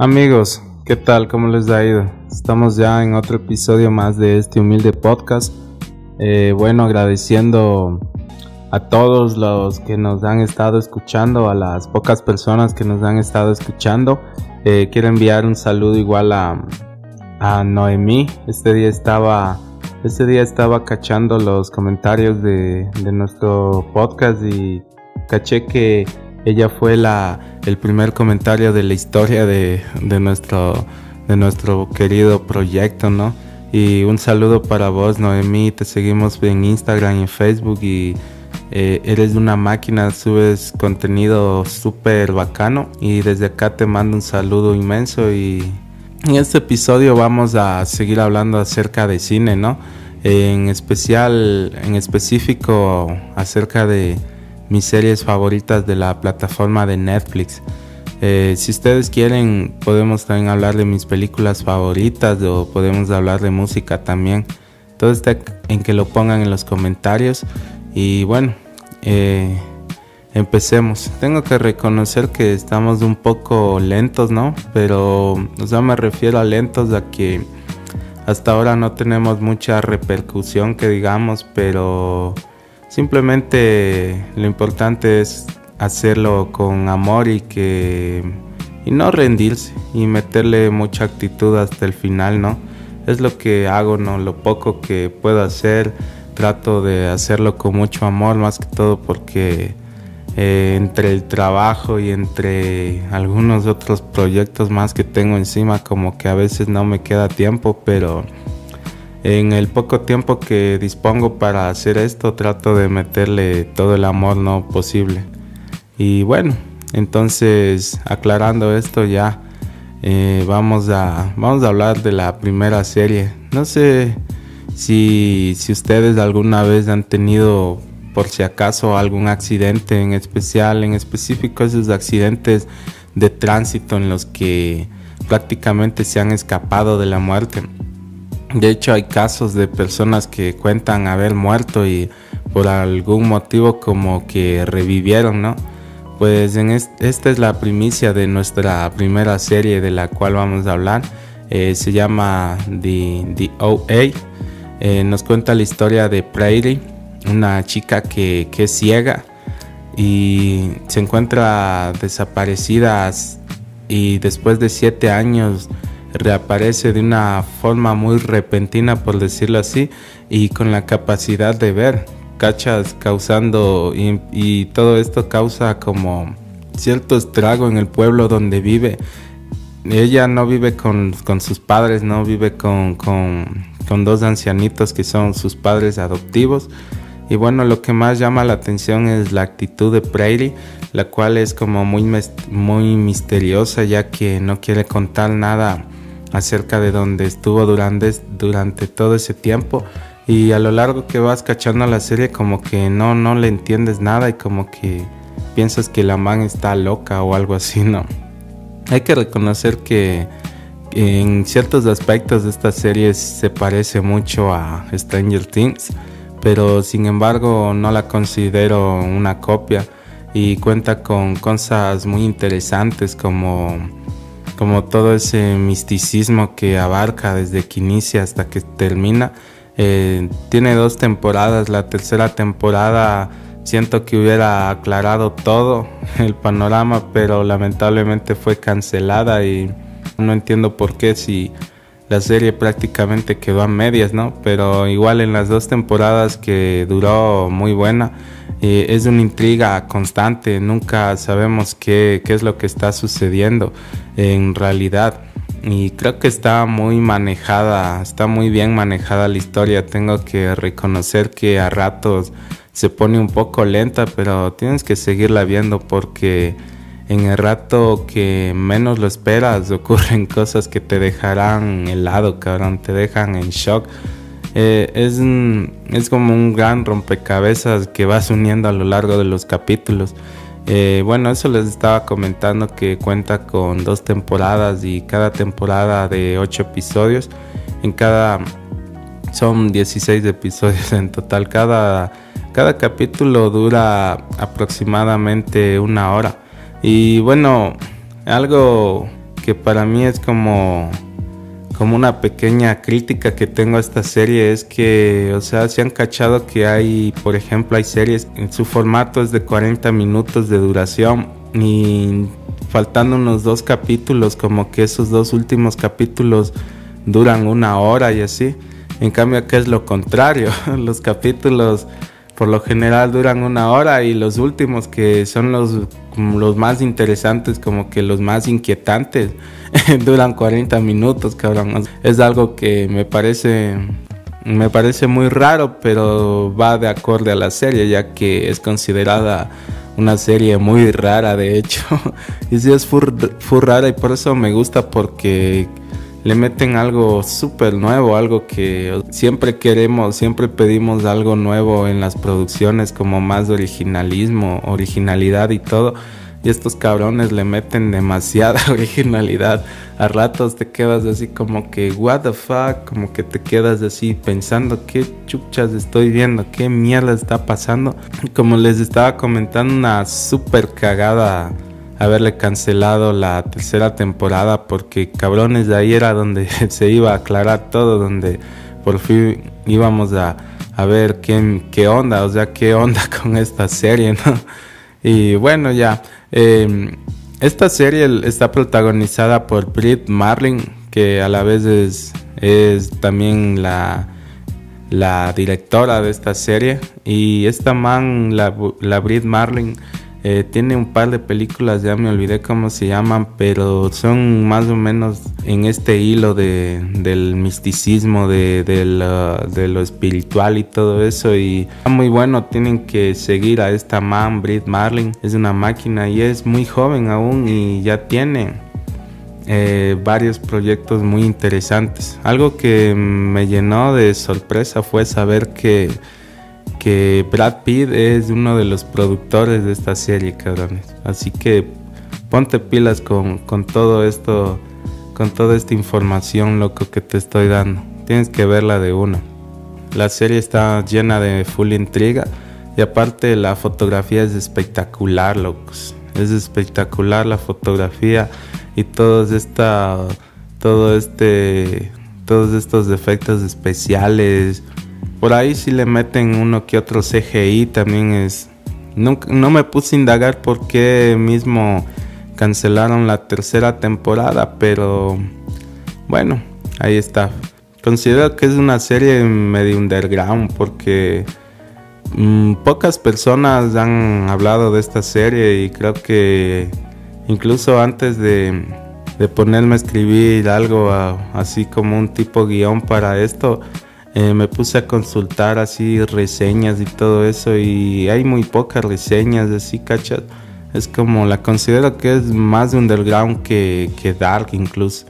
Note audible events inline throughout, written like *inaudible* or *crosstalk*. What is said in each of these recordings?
Amigos, ¿qué tal? ¿Cómo les ha ido? Estamos ya en otro episodio más de este humilde podcast. Eh, bueno, agradeciendo a todos los que nos han estado escuchando, a las pocas personas que nos han estado escuchando. Eh, quiero enviar un saludo igual a, a Noemí. Este día estaba, este día estaba cachando los comentarios de, de nuestro podcast y caché que ella fue la, el primer comentario de la historia de, nuestro, de nuestro querido proyecto, ¿no? Y un saludo para vos, Noemí. Te seguimos en Instagram y en Facebook y eh, eres una máquina, subes contenido súper bacano. Y desde acá te mando un saludo inmenso. Y en este episodio vamos a seguir hablando acerca de cine, ¿no? En especial, en específico, acerca de mis series favoritas de la plataforma de Netflix. Eh, si ustedes quieren, podemos también hablar de mis películas favoritas o podemos hablar de música también. Todo está en que lo pongan en los comentarios. Y bueno, eh, empecemos. Tengo que reconocer que estamos un poco lentos, ¿no? Pero, o me refiero a lentos a que hasta ahora no tenemos mucha repercusión, que digamos, pero Simplemente lo importante es hacerlo con amor y que y no rendirse y meterle mucha actitud hasta el final, ¿no? Es lo que hago, ¿no? Lo poco que puedo hacer, trato de hacerlo con mucho amor, más que todo porque eh, entre el trabajo y entre algunos otros proyectos más que tengo encima, como que a veces no me queda tiempo, pero en el poco tiempo que dispongo para hacer esto trato de meterle todo el amor no posible. Y bueno entonces aclarando esto ya eh, vamos a vamos a hablar de la primera serie. No sé si, si ustedes alguna vez han tenido por si acaso algún accidente en especial en específico esos accidentes de tránsito en los que prácticamente se han escapado de la muerte de hecho, hay casos de personas que cuentan haber muerto y por algún motivo como que revivieron, ¿no? Pues en esta es la primicia de nuestra primera serie de la cual vamos a hablar. Eh, se llama The, OA. Eh, nos cuenta la historia de Prairie, una chica que, que es ciega y se encuentra desaparecida y después de siete años reaparece de una forma muy repentina, por decirlo así, y con la capacidad de ver, cachas causando, y, todo esto causa como cierto estrago en el pueblo donde vive. Ella no vive con, sus padres, no vive con, con, dos ancianitos que son sus padres adoptivos. Y bueno, lo que más llama la atención es la actitud de Prairie, la cual es como muy, muy misteriosa ya que no quiere contar nada acerca de donde estuvo durante, durante todo ese tiempo y a lo largo que vas cachando la serie como que no, no le entiendes nada y como que piensas que la man está loca o algo así, ¿no? Hay que reconocer que en ciertos aspectos de esta serie se parece mucho a Stranger Things, pero sin embargo no la considero una copia y cuenta con cosas muy interesantes como como todo ese misticismo que abarca desde que inicia hasta que termina. Eh, tiene dos temporadas, la tercera temporada siento que hubiera aclarado todo *laughs* el panorama, pero lamentablemente fue cancelada y no entiendo por qué si la serie prácticamente quedó a medias, ¿no? Pero igual en las dos temporadas que duró muy buena, eh, es una intriga constante, nunca sabemos qué, qué es lo que está sucediendo en realidad. Y creo que está muy manejada, está muy bien manejada la historia. Tengo que reconocer que a ratos se pone un poco lenta, pero tienes que seguirla viendo porque en el rato que menos lo esperas *laughs* ocurren cosas que te dejarán helado, cabrón, te dejan en shock. Eh, es, es como un gran rompecabezas que vas uniendo a lo largo de los capítulos. Eh, bueno, eso les estaba comentando que cuenta con dos temporadas y cada temporada de ocho episodios. En cada son 16 episodios en total. Cada, cada capítulo dura aproximadamente una hora. Y bueno, algo que para mí es como como una pequeña crítica que tengo a esta serie es que, o sea, se han cachado que hay, por ejemplo, hay series, en su formato es de 40 minutos de duración y faltando unos dos capítulos, como que esos dos últimos capítulos duran una hora y así. En cambio, acá es lo contrario, *laughs* los capítulos por lo general duran una hora y los últimos que son los, los más interesantes, como que los más inquietantes, *laughs* duran 40 minutos, cabrón. Es algo que me parece me parece muy raro, pero va de acorde a la serie, ya que es considerada una serie muy rara, de hecho. *laughs* y sí es full, rara y por eso me gusta porque le meten algo súper nuevo, algo que siempre queremos, siempre pedimos algo nuevo en las producciones, como más originalismo, originalidad y todo. Estos cabrones le meten demasiada *laughs* originalidad. A ratos te quedas así como que, what the fuck, como que te quedas así pensando qué chuchas estoy viendo, qué mierda está pasando. Como les estaba comentando, una súper cagada haberle cancelado la tercera temporada porque cabrones de ahí era donde *laughs* se iba a aclarar todo, donde por fin íbamos a, a ver qué, qué onda, o sea, qué onda *laughs* con esta serie, ¿no? Y bueno, ya, em, esta serie está protagonizada por Brit Marlin, que a la vez es, es también la, la directora de esta serie. Y esta man, la, la Brit Marlin, eh, tiene un par de películas, ya me olvidé cómo se llaman, pero son más o menos en este hilo de, del misticismo, de, de, lo espiritual y todo eso. Y está muy bueno, tienen que seguir a esta man, Brit Marlin. Es una máquina y es muy joven aún y ya tiene eh, varios proyectos muy interesantes. Algo que me llenó de sorpresa fue saber que que Brad Pitt es uno de los productores de esta serie, cabrones. Así que ponte pilas con, todo esto, con toda esta información, loco, que te estoy dando. Tienes que verla de una. La serie está llena de full intriga y aparte la fotografía es espectacular, locos. Es espectacular la fotografía y todos esta, todo este, todos estos efectos especiales por ahí si le meten uno que otro CGI también es... No, no me puse a indagar por qué mismo cancelaron la tercera temporada, pero bueno, ahí está. Considero que es una serie medio underground porque mm, pocas personas han hablado de esta serie y creo que incluso antes de, de ponerme a escribir algo así como un tipo guion para esto, eh, me puse a consultar así reseñas y todo eso y hay muy pocas reseñas así, ¿cachas? Es como la considero que es más de underground que, que Dark incluso.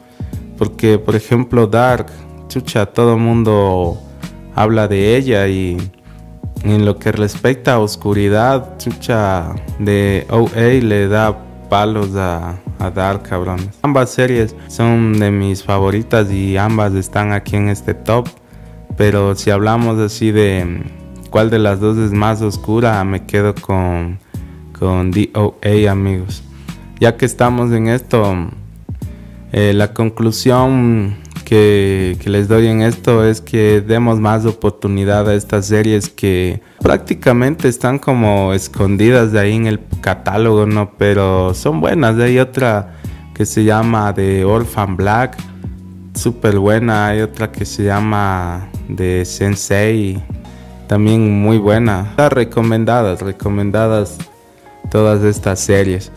Porque, por ejemplo, Dark, chucha, todo el mundo habla de ella y en lo que respecta a oscuridad, chucha, de OA le da palos a, a Dark, cabrón. Ambas series son de mis favoritas y ambas están aquí en este top. Pero si hablamos así de cuál de las dos es más oscura, me quedo con, con DOA, amigos. Ya que estamos en esto, eh, la conclusión que, que, les doy en esto es que demos más oportunidad a estas series que prácticamente están como escondidas de ahí en el catálogo, ¿no? Pero son buenas. Hay otra que se llama The Orphan Black, súper buena. Hay otra que se llama de Sensei, también muy buena. Recomendadas, recomendadas todas estas series.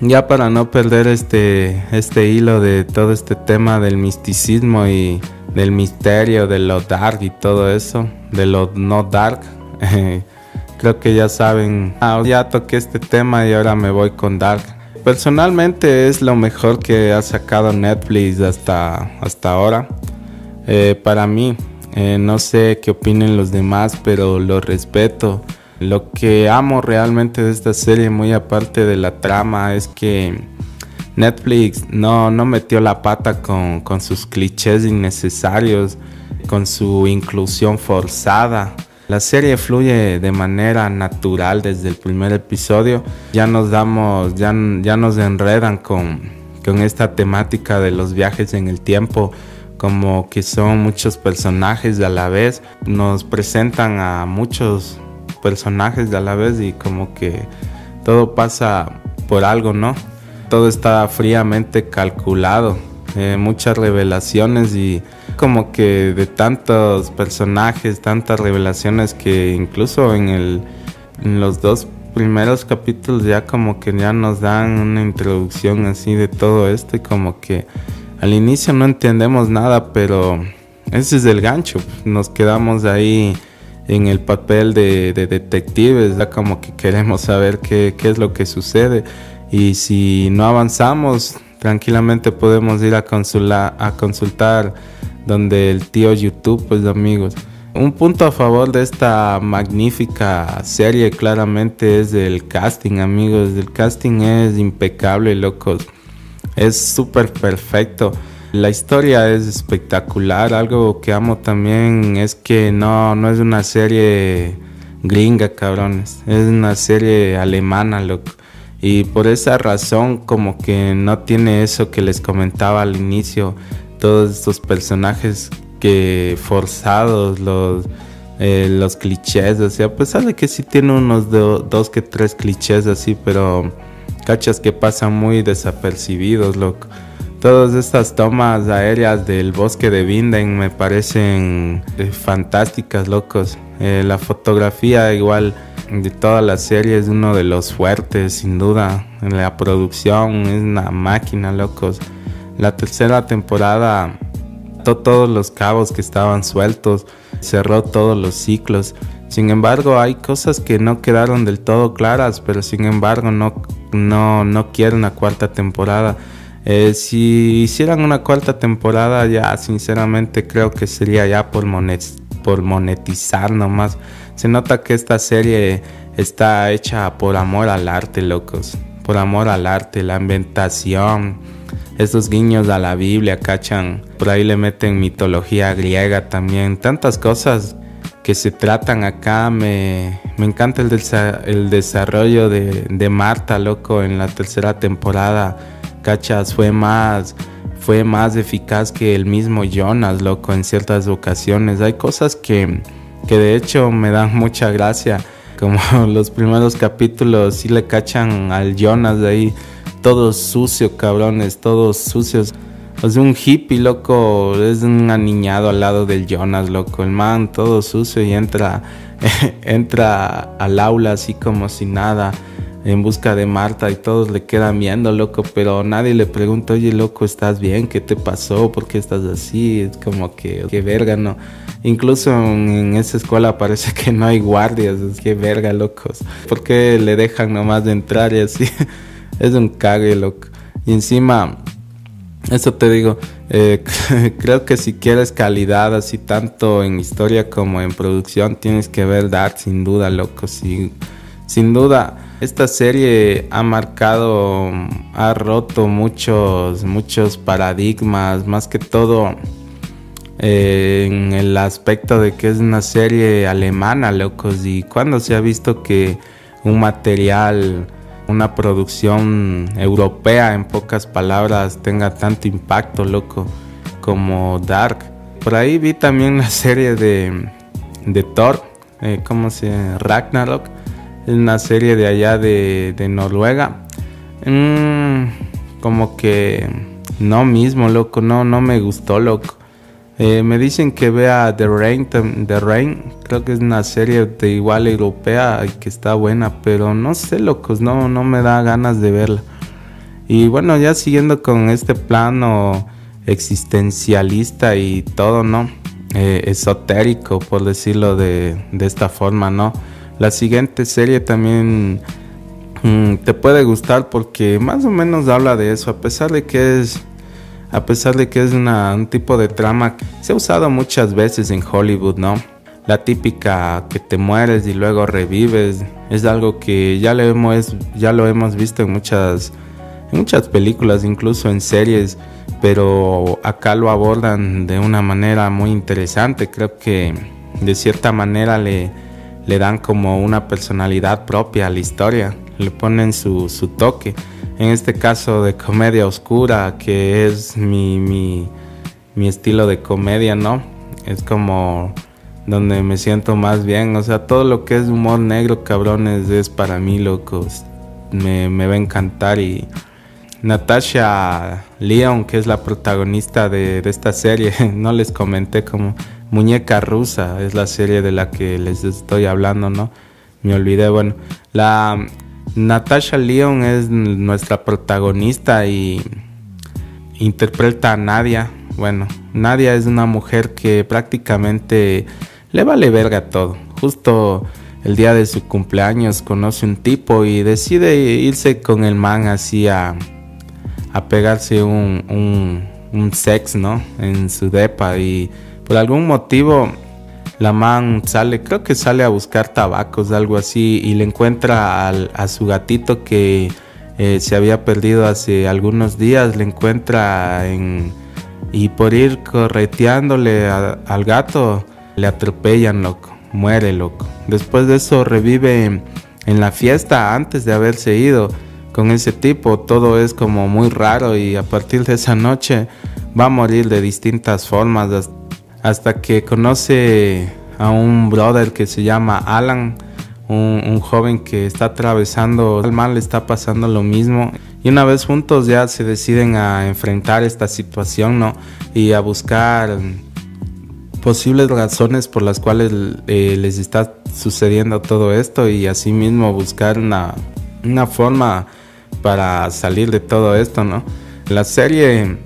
Ya para no perder este, este hilo de todo este tema del misticismo y del misterio, de lo dark y todo eso, de lo no dark, *laughs* creo que ya saben, ah, ya toqué este tema y ahora me voy con dark. Personalmente es lo mejor que ha sacado Netflix hasta, hasta ahora. Eh, para mí, eh, no sé qué opinen los demás, pero lo respeto. Lo que amo realmente de esta serie, muy aparte de la trama, es que Netflix no, no metió la pata con, con sus clichés innecesarios, con su inclusión forzada. La serie fluye de manera natural desde el primer episodio. Ya nos damos, ya, ya nos enredan con con esta temática de los viajes en el tiempo, como que son muchos personajes a la vez, nos presentan a muchos personajes a la vez y como que todo pasa por algo, ¿no? Todo está fríamente calculado, eh, muchas revelaciones y como que de tantos personajes, tantas revelaciones que incluso en, el, en los dos primeros capítulos ya como que ya nos dan una introducción así de todo esto y como que al inicio no entendemos nada, pero ese es el gancho, nos quedamos ahí en el papel de, detectives, ya como que queremos saber qué, qué es lo que sucede. Y si no avanzamos tranquilamente podemos ir a, a consultar donde el tío YouTube, pues amigos. Un punto a favor de esta magnífica serie claramente es el casting, amigos. El casting es impecable, locos. Es súper perfecto. La historia es espectacular. Algo que amo también es que no, no es una serie gringa, cabrones. Es una serie alemana, loco. Y por esa razón como que no tiene eso que les comentaba al inicio todos estos personajes que forzados, los, eh, los clichés, o sea, pesar de que sí tiene unos dos que tres clichés así, pero cachas que pasan muy desapercibidos, loco. Todas estas tomas aéreas del bosque de Vinden me parecen eh, fantásticas, locos. Eh, la fotografía igual de toda la serie es uno de los fuertes, sin duda. La producción es una máquina, locos. La tercera temporada todos los cabos que estaban sueltos, cerró todos los ciclos. Sin embargo, hay cosas que no quedaron del todo claras, pero sin embargo no, no, no quiero una cuarta temporada. Eh, si hicieran una cuarta temporada, ya sinceramente creo que sería ya por, por monetizar nomás. Se nota que esta serie está hecha por amor al arte, locos. Por amor al arte, la ambientación, estos guiños a la Biblia, cachan. Por ahí le meten mitología griega también. Tantas cosas que se tratan acá. Me, me encanta el, el desarrollo de, de, Marta, loco, en la tercera temporada. Cachas, fue más, fue más eficaz que el mismo Jonas, loco, en ciertas ocasiones. Hay cosas que, que de hecho me dan *laughs* mucha gracia. Como *laughs* los primeros capítulos, sí le cachan al Jonas de ahí todos sucios, cabrones, todos sucios. O sea, un hippie, loco, es un aniñado al lado del Jonas, loco. El man todo sucio y entra, *laughs* entra al aula así como si nada, en busca de Marta y todos le quedan viendo, loco. Pero nadie le pregunta, oye, loco, ¿estás bien? ¿Qué te pasó? ¿Por qué estás así? Es como que, qué verga, ¿no? Incluso en, esa escuela parece que no hay guardias, es que verga, locos. ¿Por qué le dejan nomás de entrar y así? *laughs* es un cague, loco. Y encima, eso te digo, eh, *laughs* creo que si quieres calidad así tanto en historia como en producción, tienes que ver Dark sin duda, loco. sin duda, esta serie ha marcado, ha roto muchos, muchos paradigmas, más que todo eh, en el aspecto de que es una serie alemana, locos. Y cuando se ha visto que un material una producción europea, en pocas palabras, tenga tanto impacto, loco, como Dark. Por ahí vi también la serie de, de Thor, eh, ¿cómo se? Ragnarok. Una serie de allá de, de Noruega. Mm, como que no mismo, loco, no, no me gustó, loco. Eh, me dicen que vea The Rain, The Rain, creo que es una serie de igual europea que está buena, pero no sé, locos, no, no me da ganas de verla. Y bueno, ya siguiendo con este plano existencialista y todo, ¿no? Eh, esotérico, por decirlo de, de, esta forma, ¿no? La siguiente serie también mm, te puede gustar porque más o menos habla de eso, a pesar de que es a pesar de que es un tipo de trama que se ha usado muchas veces en Hollywood, ¿no? La típica que te mueres y luego revives es algo que ya lo hemos, ya lo hemos visto en muchas, en muchas películas, incluso en series, pero acá lo abordan de una manera muy interesante. Creo que de cierta manera le, le dan como una personalidad propia a la historia, le ponen su, su toque. En este caso de comedia oscura, que es mi, mi, estilo de comedia, ¿no? Es como donde me siento más bien. O sea, todo lo que es humor negro, cabrones, es para mí, locos. Me, me va a encantar. Y Natasha Leon, que es la protagonista de, de, esta serie, *laughs* no les comenté como Muñeca Rusa, es la serie de la que les estoy hablando, ¿no? Me olvidé, bueno, la Natasha Leon es nuestra protagonista y interpreta a Nadia. Bueno, Nadia es una mujer que prácticamente le vale verga todo. Justo el día de su cumpleaños conoce un tipo y decide irse con el man así a, a pegarse un, un, un sex, ¿no? En su depa y por algún motivo la man sale, creo que sale a buscar tabacos, algo así, y le encuentra a su gatito que eh, se había perdido hace algunos días, le encuentra en... Y por ir correteándole al gato, le atropellan, loco, muere, loco. Después de eso revive en, la fiesta antes de haberse ido con ese tipo. Todo es como muy raro y a partir de esa noche va a morir de distintas formas hasta que conoce a un brother que se llama Alan. Un, un, joven que está atravesando el mal, está pasando lo mismo. Y una vez juntos ya se deciden a enfrentar esta situación, ¿no? Y a buscar posibles razones por las cuales eh, les está sucediendo todo esto y asimismo buscar una, una forma para salir de todo esto, ¿no? La serie,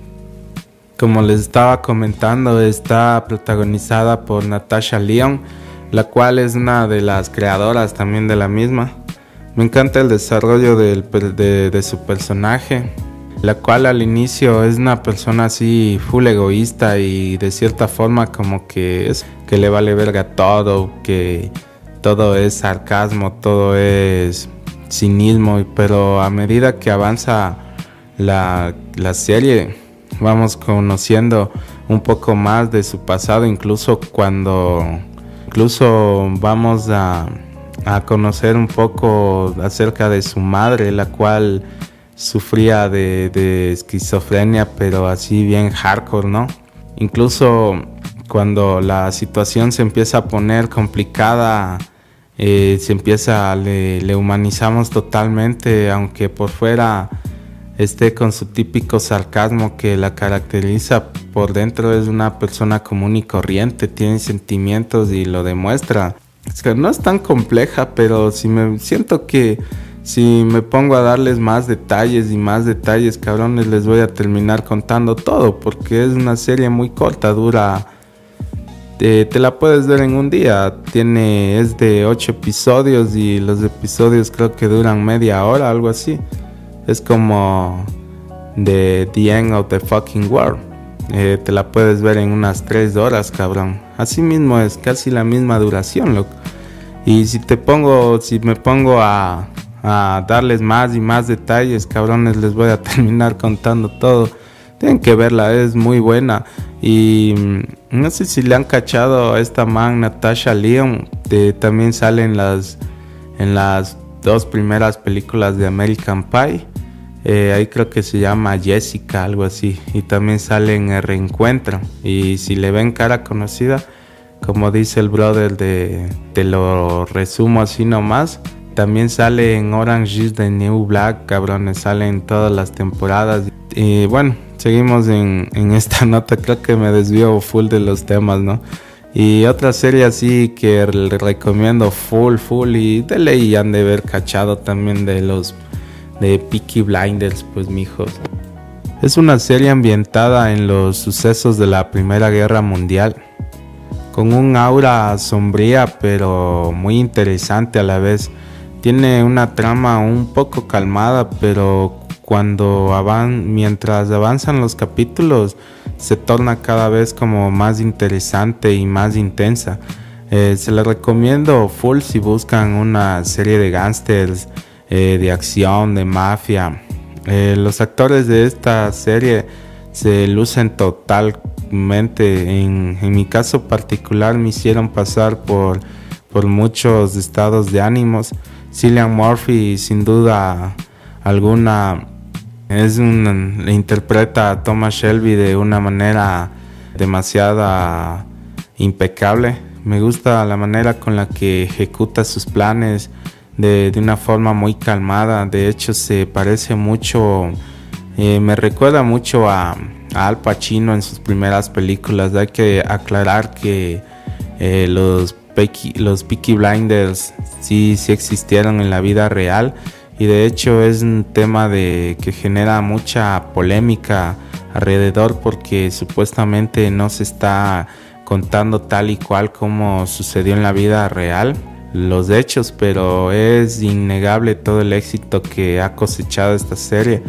como les estaba comentando, está protagonizada por Natasha Leon, la cual es una de las creadoras también de la misma. Me encanta el desarrollo de, de su personaje, la cual al inicio es una persona así full egoísta y de cierta forma como que es que le vale verga todo, que todo es sarcasmo, todo es cinismo, pero a medida que avanza la, la serie vamos conociendo un poco más de su pasado, incluso cuando incluso vamos a, a conocer un poco acerca de su madre, la cual sufría de, esquizofrenia, pero así bien hardcore, ¿no? Incluso cuando la situación se empieza a poner complicada, eh, se empieza, le, le, humanizamos totalmente, aunque por fuera esté con su típico sarcasmo que la caracteriza, por dentro es una persona común y corriente, tiene sentimientos y lo demuestra. Es que no es tan compleja, pero si me siento que si me pongo a darles más detalles y más detalles, cabrones, les voy a terminar contando todo, porque es una serie muy corta, dura... te la puedes ver en un día, tiene, es de 8 episodios y los episodios creo que duran media hora, algo así. Es como de The End of the Fucking World. Eh, te la puedes ver en unas 3 horas, cabrón. Así mismo es casi la misma duración, loco. Y si te pongo, si me pongo a, a darles más y más detalles, cabrones, les voy a *laughs* terminar contando todo. Tienen que verla, es muy buena. Y mm, no sé si le han cachado a esta man, Natasha Leon, que también sale en las, en las dos primeras películas de American Pie. Eh, ahí creo que se llama Jessica, algo así. Y también sale en El Reencuentro. Y si le ven cara conocida, como dice el brother de, te lo resumo así nomás también sale en Orange is the New Black, cabrones, sale en todas las temporadas. Y bueno, seguimos en, esta *laughs* nota, creo que me desvío full de los temas, ¿no? Y otra serie así que le recomiendo full, full y de ley han de haber cachado también de los de Peaky Blinders, pues mijos. Es una serie ambientada en los sucesos de la Primera Guerra Mundial, con un aura sombría pero muy interesante a la vez tiene una trama un poco calmada, pero cuando avan mientras avanzan los capítulos se torna cada vez como más interesante y más intensa. Eh, se la recomiendo full si buscan una serie de gángsters, eh, de acción, de mafia. Eh, los actores de esta serie se lucen totalmente. En, mi caso particular me hicieron pasar por, por muchos estados de ánimos. Cillian Murphy sin duda alguna Es un, interpreta a Thomas Shelby de una manera demasiado impecable. Me gusta la manera con la que ejecuta sus planes de, una forma muy calmada. De hecho, se parece mucho, eh, me recuerda mucho a, Al Pacino en sus primeras películas. Hay que aclarar que eh, los, Peaky, los Blinders sí, sí existieron en la vida real y de hecho es un tema de que genera mucha polémica alrededor porque supuestamente no se está contando tal y cual como sucedió en la vida real los hechos pero es innegable todo el éxito que ha cosechado esta serie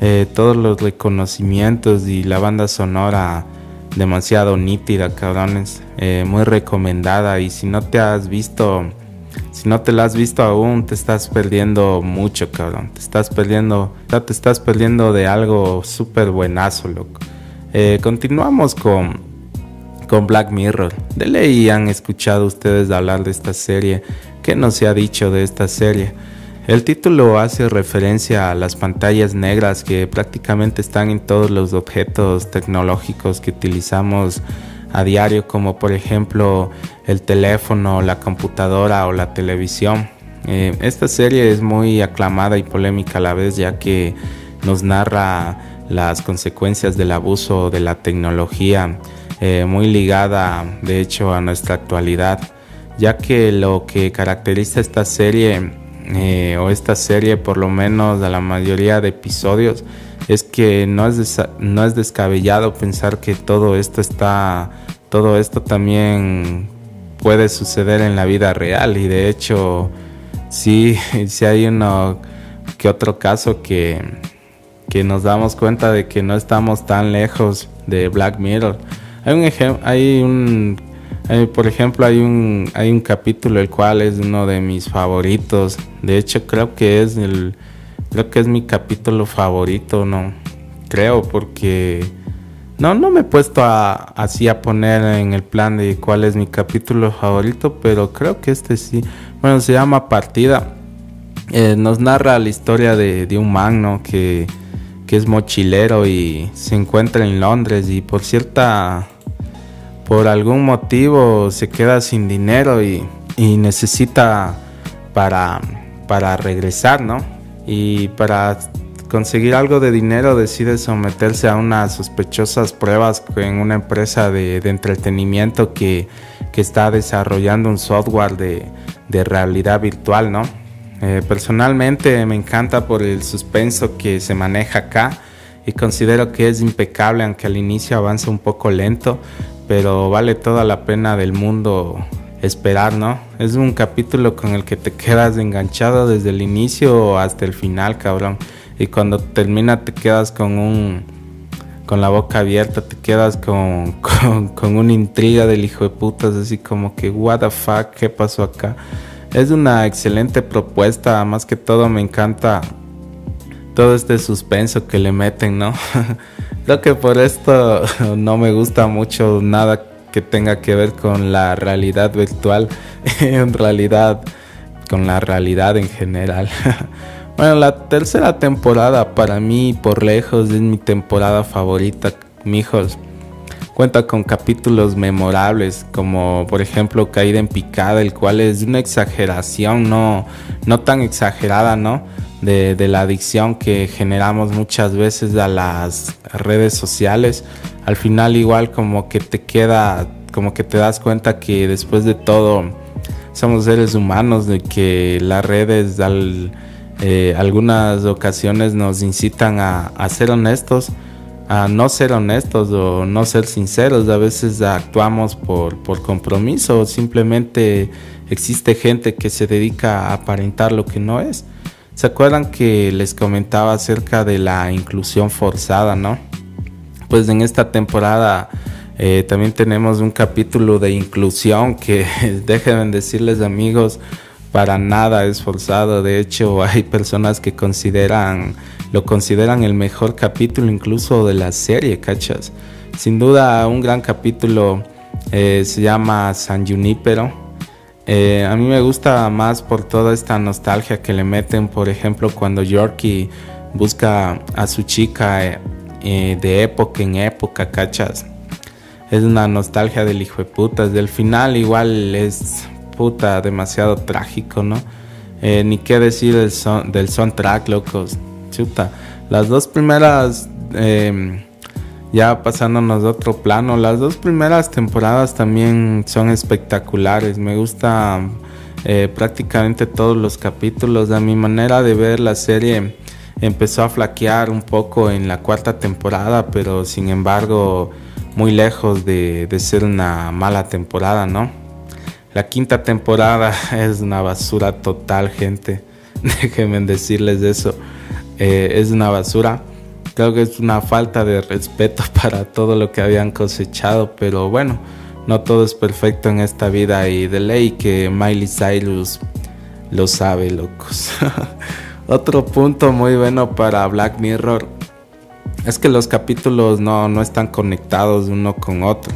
eh, todos los reconocimientos y la banda sonora demasiado nítida cabrones eh, muy recomendada y si no te has visto si no te la has visto aún, te estás perdiendo mucho, cabrón. Te estás perdiendo, te estás perdiendo de algo súper buenazo, loco. Eh, continuamos con, con Black Mirror. De ley han escuchado ustedes hablar de esta serie. ¿Qué no se ha dicho de esta serie? El título hace referencia a las pantallas negras que prácticamente están en todos los objetos tecnológicos que utilizamos a diario, como por ejemplo el teléfono, la computadora o la televisión. Eh, esta serie es muy aclamada y polémica a la vez, ya que nos narra las consecuencias del abuso de la tecnología, eh, muy ligada de hecho a nuestra actualidad, ya que lo que caracteriza esta serie, eh, o esta serie por lo menos a la mayoría de episodios, es que no es, no es descabellado pensar que todo esto está, todo esto también puede suceder en la vida real y de hecho sí, *laughs* sí hay uno que otro caso que, que nos damos cuenta de que no estamos tan lejos de Black Mirror. Hay un ejemplo, hay un por ejemplo, hay un, hay un capítulo el cual es uno de mis favoritos. De hecho, creo que es el, Creo que es mi capítulo favorito, ¿no? Creo, porque... No, no me he puesto a, así a poner en el plan de cuál es mi capítulo favorito, pero creo que este sí. Bueno, se llama Partida. Eh, nos narra la historia de, un man, ¿no? Que, que es mochilero y se encuentra en Londres y por cierta... Por algún motivo se queda sin dinero y, necesita para, para regresar, ¿no? y para conseguir algo de dinero decide someterse a unas sospechosas pruebas en una empresa de, entretenimiento que, está desarrollando un software de, realidad virtual, ¿no? Eh, personalmente me encanta por el suspenso que se maneja acá y considero que es impecable aunque al inicio avanza un poco lento, pero vale toda la pena del mundo esperar, ¿no? Es un capítulo con el que te quedas enganchado desde el inicio hasta el final, cabrón. Y cuando termina te quedas con un con la boca abierta, te quedas con, *laughs* con, una intriga del hijo de putas, así como que, what ¿qué pasó acá? Es una excelente propuesta, más que todo me encanta todo este suspenso que le meten, ¿no? *laughs* Creo que por esto *laughs* no me gusta mucho nada que tenga que ver con la realidad virtual, *laughs* en realidad con la realidad en general. bueno, la tercera temporada para mí por lejos es mi temporada favorita, mijos. Cuenta con capítulos memorables como por ejemplo Caída en picada, el cual es una exageración, no, no tan exagerada, ¿no? De, de la adicción que generamos muchas veces a las redes sociales al final igual como que te queda, como que te das cuenta que después de todo somos seres humanos, de que las redes al, eh, algunas ocasiones nos incitan a, a, ser honestos, a no ser honestos o no ser sinceros, a veces actuamos por, por compromiso o simplemente existe gente que se dedica a aparentar lo que no es. ¿Se acuerdan que les comentaba acerca de la inclusión forzada, no? pues en esta temporada eh, también tenemos un capítulo de inclusión que *laughs* déjenme decirles amigos, para nada es forzado. De hecho, hay personas que consideran, lo consideran el mejor capítulo incluso de la serie, ¿cachas? Sin duda, un gran capítulo eh, se llama San Junipero. Eh, a mí me gusta más por toda esta nostalgia que le meten, por ejemplo, cuando Yorkie busca a su chica eh, de época en época, ¿cachas? Es una nostalgia del hijo de putas. Del final igual es puta demasiado trágico, ¿no? Ni qué decir del, son, del soundtrack, locos. Las dos primeras, em, ya pasándonos de otro plano, las dos primeras temporadas también son espectaculares. Me gusta prácticamente todos los capítulos. A mi manera de ver la serie empezó a flaquear un poco en la cuarta temporada, pero sin embargo muy lejos de, ser una mala temporada, ¿no? La quinta temporada *laughs* es una basura total, gente. *laughs* Déjenme decirles eso. Eh, es una basura. Creo que es una falta de respeto *laughs* para todo lo que habían cosechado, pero bueno, no todo es perfecto en esta vida y de ley que Miley Cyrus lo sabe, locos. *laughs* Otro punto muy bueno para Black Mirror es que los capítulos no, están conectados uno con otro.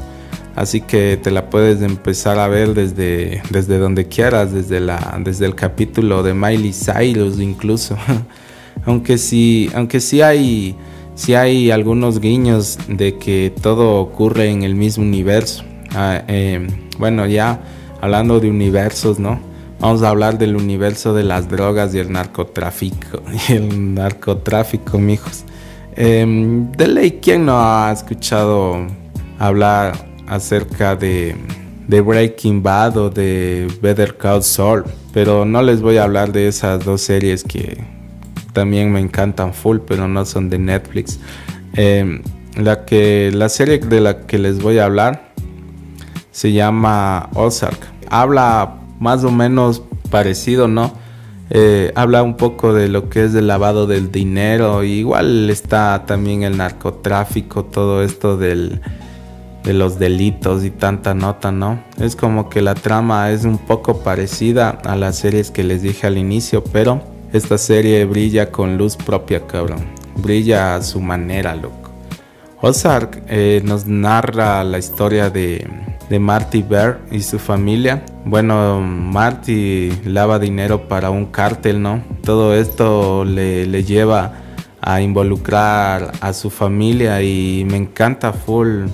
Así que te la puedes empezar a ver desde, desde donde quieras, desde, la, desde el capítulo de Miley Cyrus incluso. *laughs* aunque sí, aunque sí hay, sí hay algunos guiños de que todo ocurre en el mismo universo. Ah, eh, bueno, ya hablando de universos, ¿no? Vamos a hablar del universo de las drogas y el narcotráfico. *laughs* Y el narcotráfico, mijos. Eh, de ley, ¿quién no ha escuchado hablar acerca de, de Breaking Bad o de Better Call Saul? Pero no les voy a hablar de esas dos series que también me encantan full, pero no son de Netflix. Em, la, que, la serie de la que les voy a hablar se llama Ozark. Habla más o menos parecido, ¿no? Eh, habla un poco de lo que es el lavado del dinero, igual está también el narcotráfico, todo esto del, de los delitos y tanta nota, ¿no? Es como que la trama es un poco parecida a las series que les dije al inicio, pero esta serie brilla con luz propia, cabrón. Brilla a su manera, loco. Ozark eh, nos narra la historia de Marty Bear y su familia. Bueno, Marty lava dinero para un cártel, ¿no? Todo esto le, lleva a involucrar a su familia y me encanta full.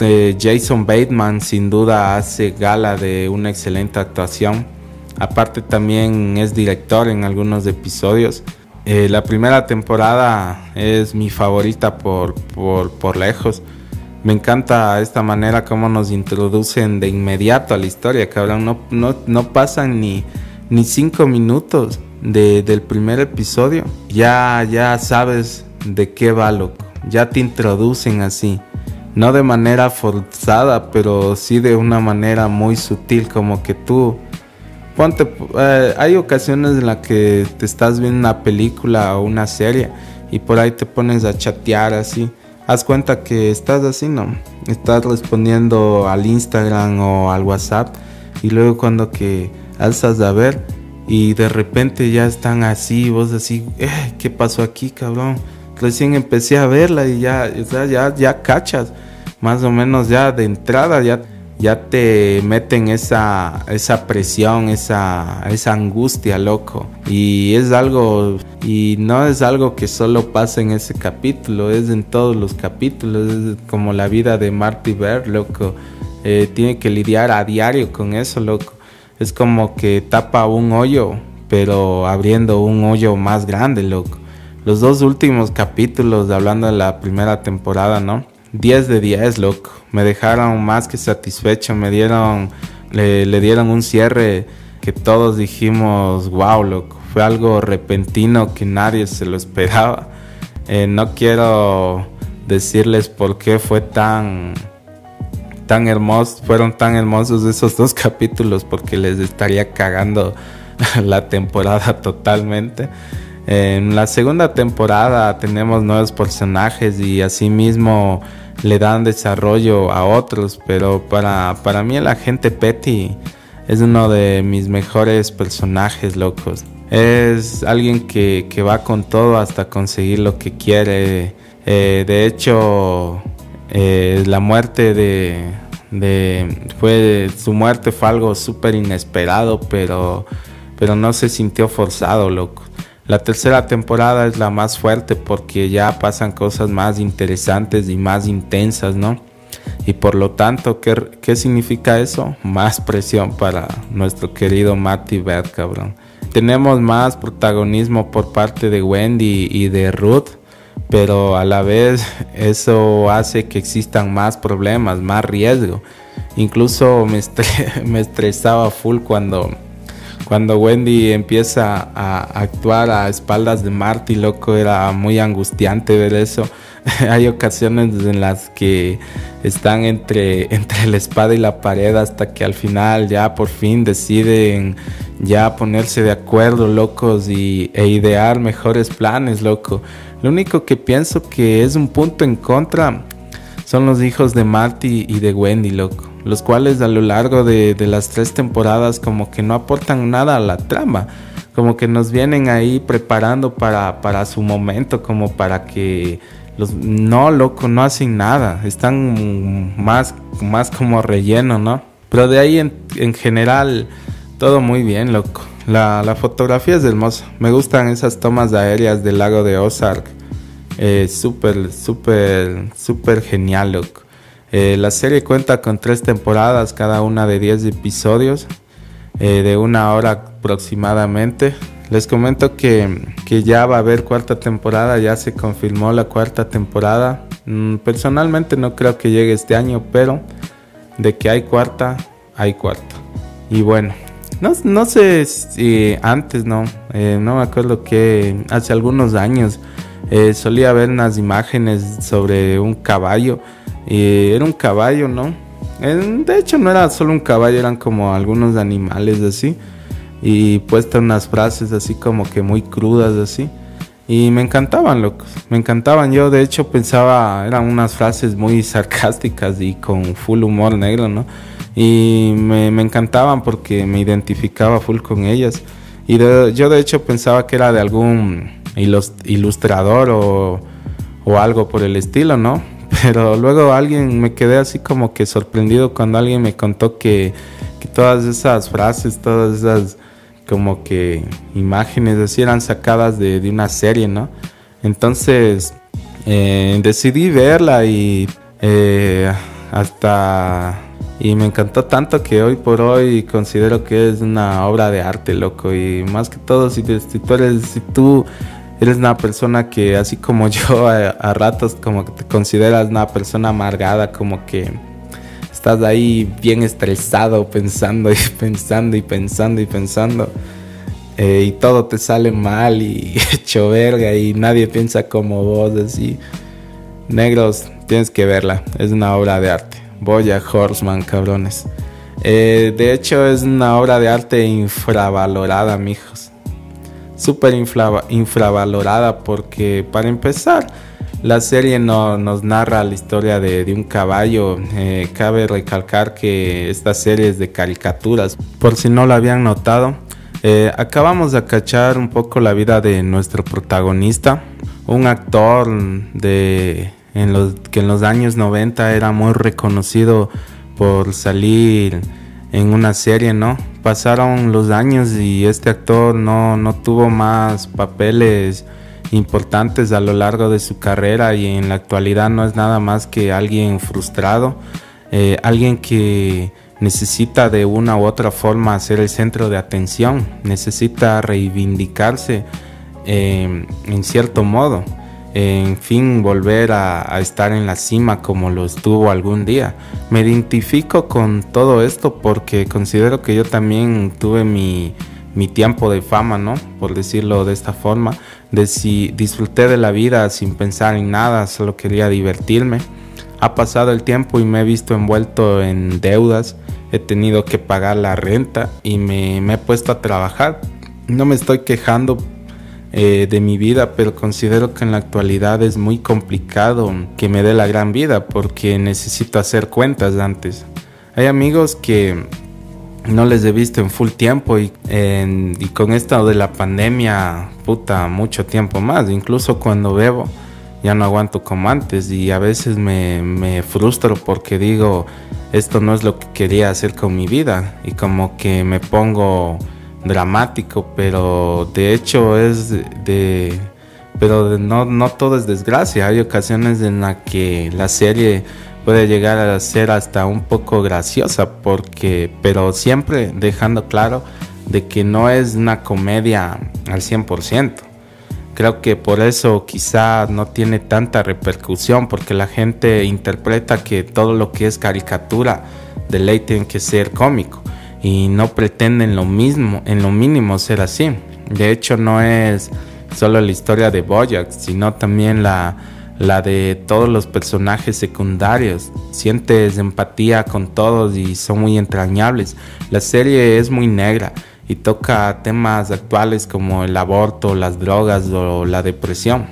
Eh, Jason Bateman sin duda hace gala de una excelente actuación. Aparte también es director en algunos episodios. Eh, la primera temporada es mi favorita por, por, por lejos. Me encanta esta manera como nos introducen de inmediato a la historia, cabrón. No, no, no pasan ni, ni cinco minutos del primer episodio. Ya, ya sabes de qué va, loco. Ya te introducen así. No de manera forzada, pero sí de una manera muy sutil, como que tú... Ponte, eh, hay ocasiones en las que te estás viendo una película o una serie y por ahí te pones a chatear así haz cuenta que estás así, ¿no? Estás respondiendo al Instagram o al WhatsApp y luego cuando que alzas a ver y de repente ya están así, vos así, eh, ¿qué pasó aquí, cabrón? Recién empecé a verla y ya, ya, ya cachas, más o menos ya de entrada ya ya te meten esa, esa presión, esa, esa angustia, loco. Y es algo, y no es algo que solo pasa en ese capítulo, es en todos los capítulos, es como la vida de Marty Bear, loco. Eh, tiene que lidiar a diario con eso, loco. Es como que tapa un hoyo, pero abriendo un hoyo más grande, loco. Los dos últimos capítulos, hablando de la primera temporada, ¿no? 10 de 10, loco. Me dejaron más que satisfecho, me dieron, le, dieron un cierre que todos dijimos, wow, loco. Fue algo repentino que nadie se lo esperaba. Eh, no quiero decirles por qué fue tan tan hermosos, fueron tan hermosos esos dos *laughs* capítulos porque les estaría cagando *laughs* la temporada totalmente. En la segunda temporada tenemos nuevos personajes y asimismo le dan desarrollo a otros, pero para, para mí el agente Petty es uno de mis mejores personajes locos. Es alguien que, va con todo hasta conseguir lo que quiere. Eh, de hecho, eh, la muerte de, de, fue su muerte fue algo súper inesperado, pero, pero no se sintió forzado, loco. La tercera temporada es la más fuerte porque ya pasan cosas más interesantes y más intensas, ¿no? Y por lo tanto, ¿qué, significa eso? Más presión para nuestro querido Matty Beth, cabrón. Tenemos más protagonismo por parte de Wendy y de Ruth, pero a la vez eso hace que existan más problemas, más riesgo. Incluso me *laughs* estresaba full cuando cuando Wendy empieza a actuar a espaldas de Marty, loco, era muy angustiante ver eso. *laughs* Hay ocasiones en las que están entre, *laughs* entre la espada y la pared hasta que al final ya por fin deciden ya ponerse de acuerdo, locos, y, e idear mejores planes, loco. Lo único que pienso que es un punto en contra son los hijos de Marty y de Wendy, loco. Los cuales a lo largo de, las tres temporadas como que no aportan nada a la trama. Como que nos vienen ahí preparando para, para su momento, como para que los no loco no hacen nada. Están más más como relleno no pero de ahí en, general todo muy bien loco. La, la, fotografía es hermosa me gustan esas tomas aéreas del lago de Ozark. Eh, súper, súper, súper genial, loco. Eh, la serie cuenta con tres temporadas, cada una de 10 episodios, eh, de una hora aproximadamente. Les comento que, que, ya va a haber cuarta temporada, ya se confirmó la cuarta temporada. Mm, personalmente no creo que llegue este año, pero de que hay cuarta, hay cuarta. Y bueno, no, no sé si antes, no, no me acuerdo que hace algunos años eh, solía ver unas imágenes sobre un caballo. Y era un caballo, ¿no? de hecho no era solo un caballo, eran como algunos animales así. Y puestas unas frases así como que muy crudas así. Y me encantaban, locos. Me encantaban. Yo de hecho pensaba, eran unas frases muy *laughs* sarcásticas y con full humor negro, ¿no? Y me, me encantaban porque me identificaba full con ellas. Y yo de hecho pensaba que era de algún ilustrador o, o algo por el estilo, ¿no? Pero luego alguien me quedé así como que sorprendido cuando alguien me contó que, todas esas frases, todas esas como que imágenes así eran sacadas de, de una serie, ¿no? Entonces eh, decidí verla y eh, hasta y me encantó tanto que hoy por hoy considero que es una obra de arte, loco. Y más que todo, si, si tú eres, si tú eres una persona que así como *laughs* yo a, ratos como te consideras una persona amargada, como que estás ahí bien estresado pensando y *laughs* pensando y pensando y pensando eh, y todo te sale mal y *laughs* hecho verga y nadie piensa como vos así. Negros, tienes que verla, es una obra de arte. Boya Horseman, cabrones. Eh, de hecho es una obra de arte infravalorada, mijos súper infravalorada porque para empezar la serie no, nos narra la historia de, un caballo. Eh, cabe recalcar que esta serie es de caricaturas. Por si no lo habían notado, eh, acabamos de cachar un poco la vida de nuestro protagonista. Un actor de, en los, que en los años 90 era muy reconocido por salir en una serie, ¿no? Pasaron los años y este actor no, no tuvo más papeles importantes a lo largo de su carrera y en la actualidad no es nada más que alguien frustrado, eh, alguien que necesita de una u otra forma ser el centro de atención, necesita reivindicarse eh, en cierto modo en fin volver a, estar en la cima como lo estuvo algún día. Me identifico con todo esto porque considero que yo también tuve mi, tiempo de fama, ¿no? Por decirlo de esta forma, de si disfruté de la vida sin pensar en nada, solo quería divertirme. Ha pasado el tiempo y me he visto envuelto en deudas, he tenido que pagar la renta y me, me he puesto a trabajar. No me estoy quejando eh, de mi vida, pero considero que en la actualidad es muy complicado que me dé la gran vida porque necesito hacer cuentas antes. Hay amigos que no les he visto en full tiempo y, y con esto de la pandemia, puta, mucho tiempo más. Incluso cuando bebo ya no aguanto como antes y a veces me, me, frustro porque digo, esto no es lo que quería hacer con mi vida y como que me pongo dramático, pero de hecho es de, pero no, no todo es desgracia, hay ocasiones en las que la serie puede llegar a ser hasta un poco graciosa porque pero siempre dejando claro de que no es una comedia al 100%. Creo que por eso quizá no tiene tanta repercusión porque la gente interpreta que todo lo que es caricatura de ley tiene que ser cómico y no pretenden lo mismo, en lo mínimo ser así. De hecho no es solo la historia de Boyack, sino también la, la de todos los personajes secundarios. Sientes empatía con todos y son muy entrañables. La serie es muy negra y toca temas actuales como el aborto, las drogas o la depresión.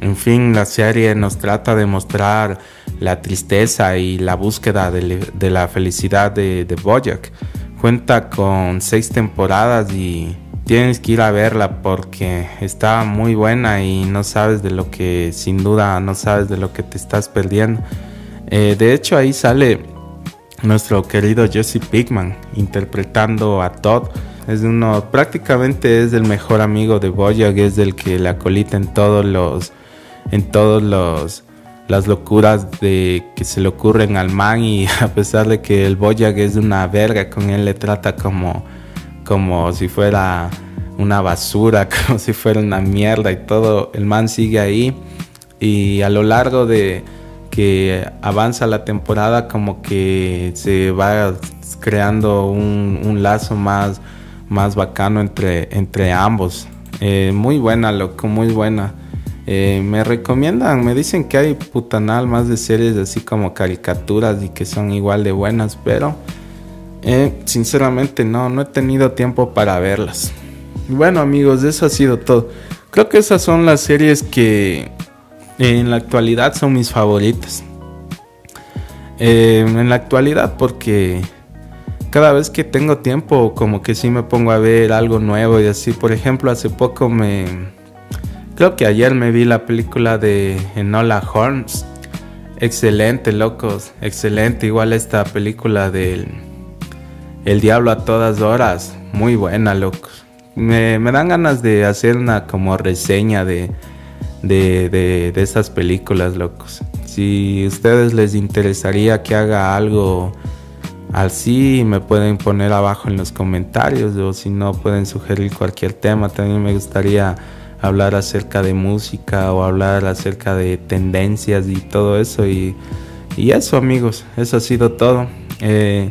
En fin, la serie nos trata de mostrar la tristeza y la búsqueda de, la felicidad de, de Bojack. Cuenta con seis temporadas y tienes que ir a verla porque está muy buena y no sabes de lo que, sin duda, no sabes de lo que te estás perdiendo. Eh, de hecho, ahí sale nuestro querido Jesse Pigman interpretando a Todd es uno, prácticamente es el mejor amigo de Boyack, es el que la colita en todos los, en todos los, las locuras de que se le ocurren al man y *laughs* a pesar de que el Boyack es una verga, con él le trata como, como si fuera una basura, *laughs* como si fuera una mierda y todo, el man sigue ahí y a lo largo de que avanza la temporada como que se va creando un, un lazo más más bacano entre, entre ambos. Eh, muy buena, loco, muy buena. Eh, me recomiendan, me dicen que hay putanal más de series así como caricaturas y que son igual de buenas, pero eh, sinceramente no, no he tenido tiempo para verlas. Bueno amigos, eso ha sido todo. Creo que esas son las series que en la actualidad son mis favoritas. en la actualidad porque cada vez que tengo tiempo, como que sí me pongo a ver algo nuevo y así. Por ejemplo, hace poco me. Creo que ayer me vi la película de Enola Holmes. Excelente, locos. Excelente. Igual esta película del. El Diablo a todas horas. Muy buena, locos. Me, dan ganas de hacer una como reseña de, de, de, de esas películas, locos. Si a ustedes les interesaría que haga algo Así me pueden poner abajo en los comentarios o si no pueden sugerir cualquier tema. También me gustaría hablar acerca de música o hablar acerca de tendencias y todo eso. Y, eso amigos, eso ha sido todo. Eh,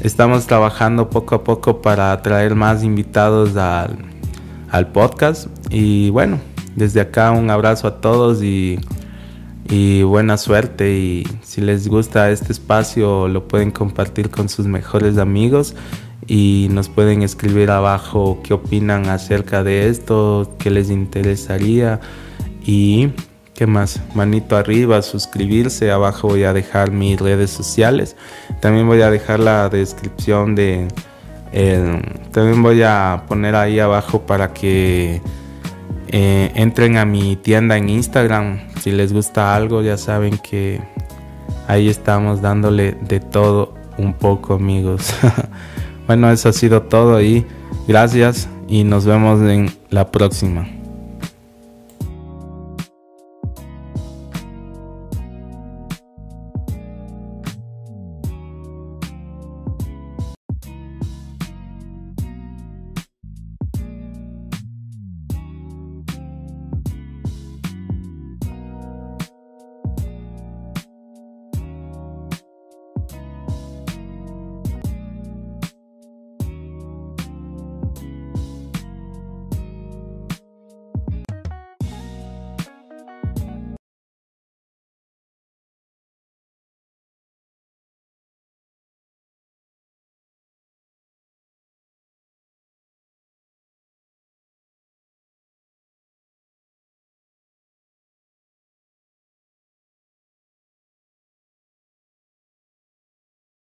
estamos trabajando poco a poco para traer más invitados al, al podcast. Y bueno, desde acá un abrazo a todos y y buena suerte y si les gusta este espacio lo pueden compartir con sus mejores amigos y nos pueden escribir abajo qué opinan acerca de esto, qué les interesaría y qué más, manito arriba, suscribirse, abajo voy a dejar mis redes sociales, también voy a dejar la descripción de, también voy a poner ahí abajo para que eh, entren a mi tienda en Instagram. Si les gusta algo, ya saben que ahí estamos dándole de todo un poco, amigos. *laughs* bueno, eso ha sido todo y gracias y nos vemos en la próxima.